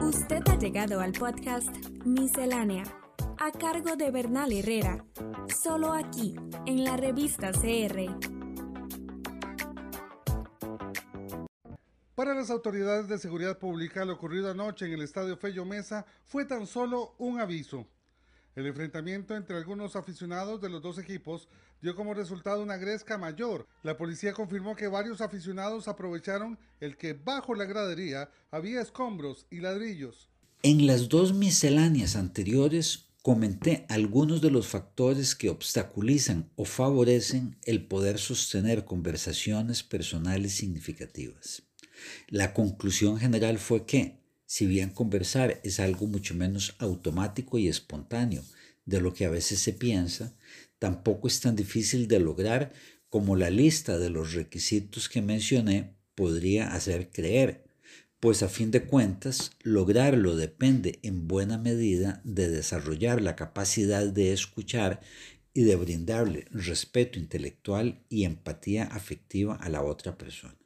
Usted ha llegado al podcast Miscelánea, a cargo de Bernal Herrera, solo aquí, en la revista CR. Para las autoridades de seguridad pública, lo ocurrido anoche en el estadio Fello Mesa fue tan solo un aviso. El enfrentamiento entre algunos aficionados de los dos equipos dio como resultado una gresca mayor. La policía confirmó que varios aficionados aprovecharon el que bajo la gradería había escombros y ladrillos. En las dos misceláneas anteriores comenté algunos de los factores que obstaculizan o favorecen el poder sostener conversaciones personales significativas. La conclusión general fue que, si bien conversar es algo mucho menos automático y espontáneo de lo que a veces se piensa, tampoco es tan difícil de lograr como la lista de los requisitos que mencioné podría hacer creer, pues a fin de cuentas lograrlo depende en buena medida de desarrollar la capacidad de escuchar y de brindarle respeto intelectual y empatía afectiva a la otra persona.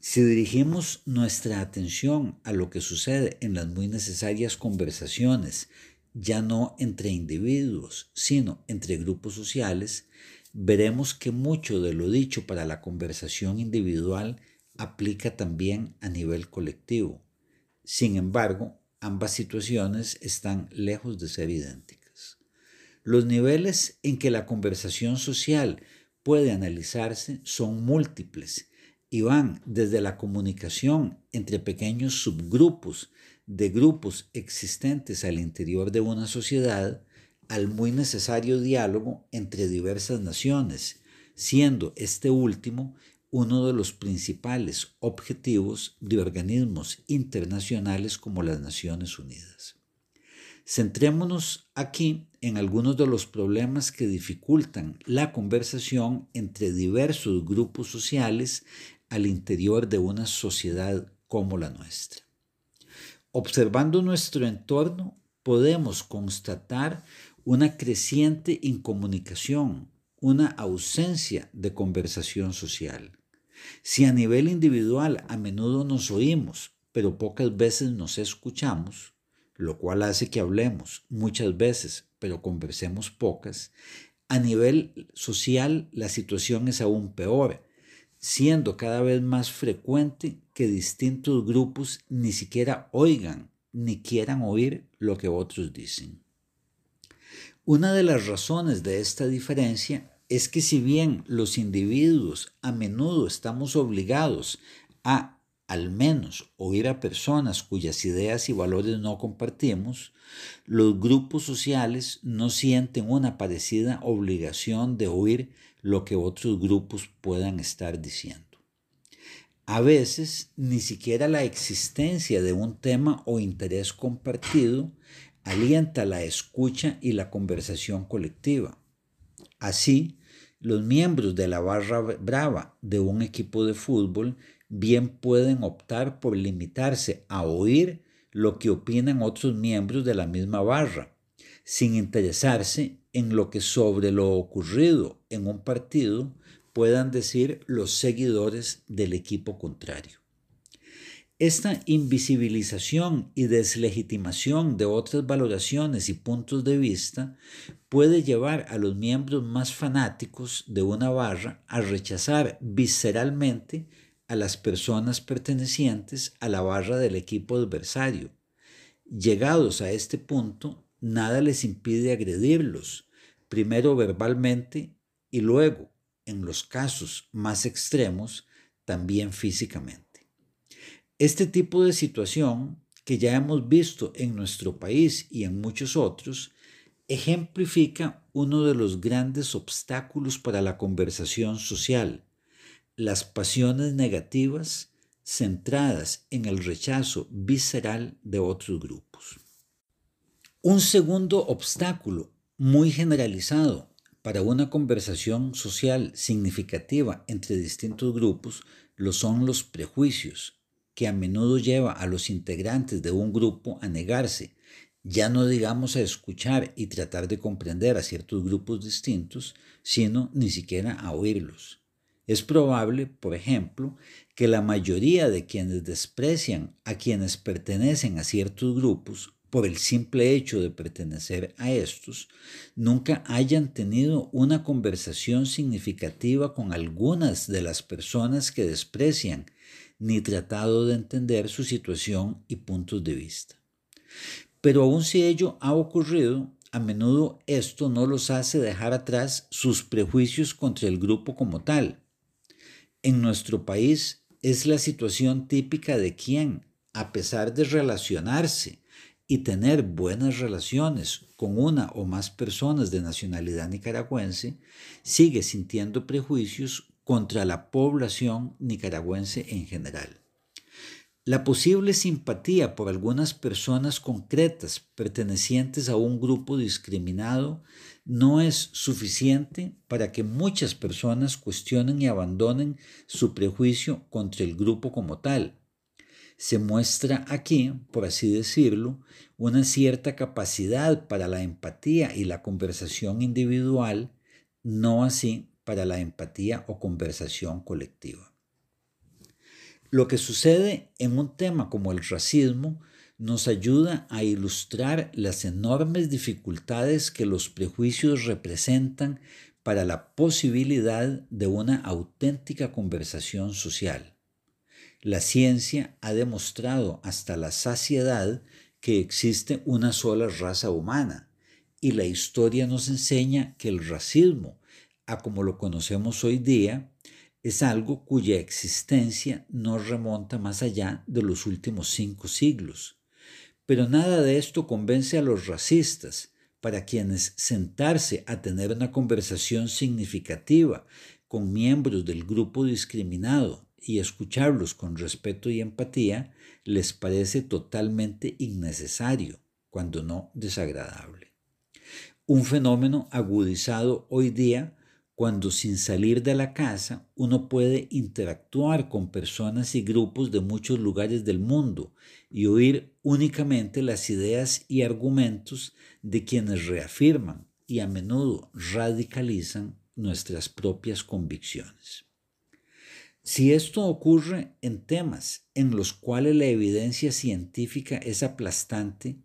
Si dirigimos nuestra atención a lo que sucede en las muy necesarias conversaciones, ya no entre individuos, sino entre grupos sociales, veremos que mucho de lo dicho para la conversación individual aplica también a nivel colectivo. Sin embargo, ambas situaciones están lejos de ser idénticas. Los niveles en que la conversación social puede analizarse son múltiples y van desde la comunicación entre pequeños subgrupos de grupos existentes al interior de una sociedad al muy necesario diálogo entre diversas naciones, siendo este último uno de los principales objetivos de organismos internacionales como las Naciones Unidas. Centrémonos aquí en algunos de los problemas que dificultan la conversación entre diversos grupos sociales al interior de una sociedad como la nuestra. Observando nuestro entorno, podemos constatar una creciente incomunicación, una ausencia de conversación social. Si a nivel individual a menudo nos oímos, pero pocas veces nos escuchamos, lo cual hace que hablemos muchas veces, pero conversemos pocas, a nivel social la situación es aún peor siendo cada vez más frecuente que distintos grupos ni siquiera oigan ni quieran oír lo que otros dicen. Una de las razones de esta diferencia es que si bien los individuos a menudo estamos obligados a al menos oír a personas cuyas ideas y valores no compartimos, los grupos sociales no sienten una parecida obligación de oír lo que otros grupos puedan estar diciendo. A veces ni siquiera la existencia de un tema o interés compartido alienta la escucha y la conversación colectiva. Así, los miembros de la barra brava de un equipo de fútbol bien pueden optar por limitarse a oír lo que opinan otros miembros de la misma barra, sin interesarse en lo que sobre lo ocurrido en un partido puedan decir los seguidores del equipo contrario. Esta invisibilización y deslegitimación de otras valoraciones y puntos de vista puede llevar a los miembros más fanáticos de una barra a rechazar visceralmente a las personas pertenecientes a la barra del equipo adversario. Llegados a este punto, nada les impide agredirlos, primero verbalmente y luego, en los casos más extremos, también físicamente. Este tipo de situación, que ya hemos visto en nuestro país y en muchos otros, ejemplifica uno de los grandes obstáculos para la conversación social, las pasiones negativas centradas en el rechazo visceral de otros grupos. Un segundo obstáculo muy generalizado para una conversación social significativa entre distintos grupos lo son los prejuicios, que a menudo lleva a los integrantes de un grupo a negarse, ya no digamos a escuchar y tratar de comprender a ciertos grupos distintos, sino ni siquiera a oírlos. Es probable, por ejemplo, que la mayoría de quienes desprecian a quienes pertenecen a ciertos grupos por el simple hecho de pertenecer a estos, nunca hayan tenido una conversación significativa con algunas de las personas que desprecian, ni tratado de entender su situación y puntos de vista. Pero aun si ello ha ocurrido, a menudo esto no los hace dejar atrás sus prejuicios contra el grupo como tal. En nuestro país es la situación típica de quien, a pesar de relacionarse y tener buenas relaciones con una o más personas de nacionalidad nicaragüense, sigue sintiendo prejuicios contra la población nicaragüense en general. La posible simpatía por algunas personas concretas pertenecientes a un grupo discriminado no es suficiente para que muchas personas cuestionen y abandonen su prejuicio contra el grupo como tal. Se muestra aquí, por así decirlo, una cierta capacidad para la empatía y la conversación individual, no así para la empatía o conversación colectiva. Lo que sucede en un tema como el racismo nos ayuda a ilustrar las enormes dificultades que los prejuicios representan para la posibilidad de una auténtica conversación social. La ciencia ha demostrado hasta la saciedad que existe una sola raza humana y la historia nos enseña que el racismo, a como lo conocemos hoy día, es algo cuya existencia no remonta más allá de los últimos cinco siglos. Pero nada de esto convence a los racistas, para quienes sentarse a tener una conversación significativa con miembros del grupo discriminado y escucharlos con respeto y empatía les parece totalmente innecesario, cuando no desagradable. Un fenómeno agudizado hoy día cuando sin salir de la casa uno puede interactuar con personas y grupos de muchos lugares del mundo y oír únicamente las ideas y argumentos de quienes reafirman y a menudo radicalizan nuestras propias convicciones. Si esto ocurre en temas en los cuales la evidencia científica es aplastante,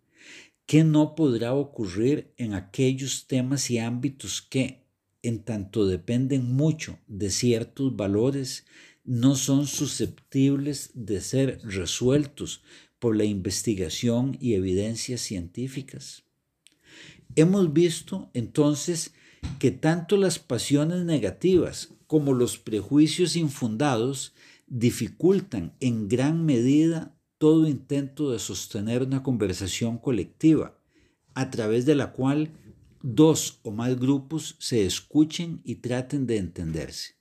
¿qué no podrá ocurrir en aquellos temas y ámbitos que, en tanto dependen mucho de ciertos valores, no son susceptibles de ser resueltos por la investigación y evidencias científicas. Hemos visto entonces que tanto las pasiones negativas como los prejuicios infundados dificultan en gran medida todo intento de sostener una conversación colectiva, a través de la cual dos o más grupos se escuchen y traten de entenderse.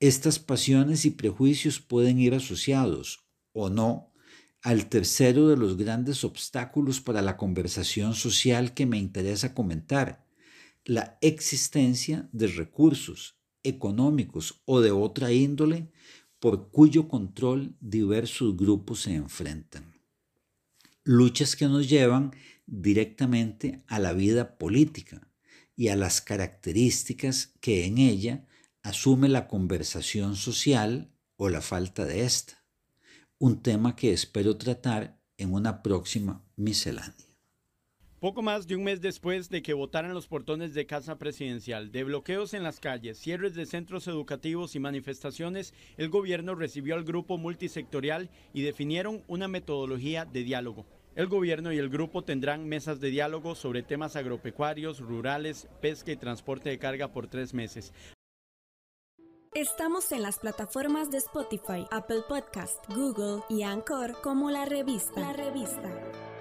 Estas pasiones y prejuicios pueden ir asociados, o no, al tercero de los grandes obstáculos para la conversación social que me interesa comentar, la existencia de recursos económicos o de otra índole por cuyo control diversos grupos se enfrentan. Luchas que nos llevan directamente a la vida política y a las características que en ella asume la conversación social o la falta de esta, un tema que espero tratar en una próxima miscelánea. Poco más de un mes después de que votaran los portones de Casa Presidencial, de bloqueos en las calles, cierres de centros educativos y manifestaciones, el gobierno recibió al grupo multisectorial y definieron una metodología de diálogo. El gobierno y el grupo tendrán mesas de diálogo sobre temas agropecuarios, rurales, pesca y transporte de carga por tres meses. Estamos en las plataformas de Spotify, Apple Podcast, Google y Anchor como la revista. La revista.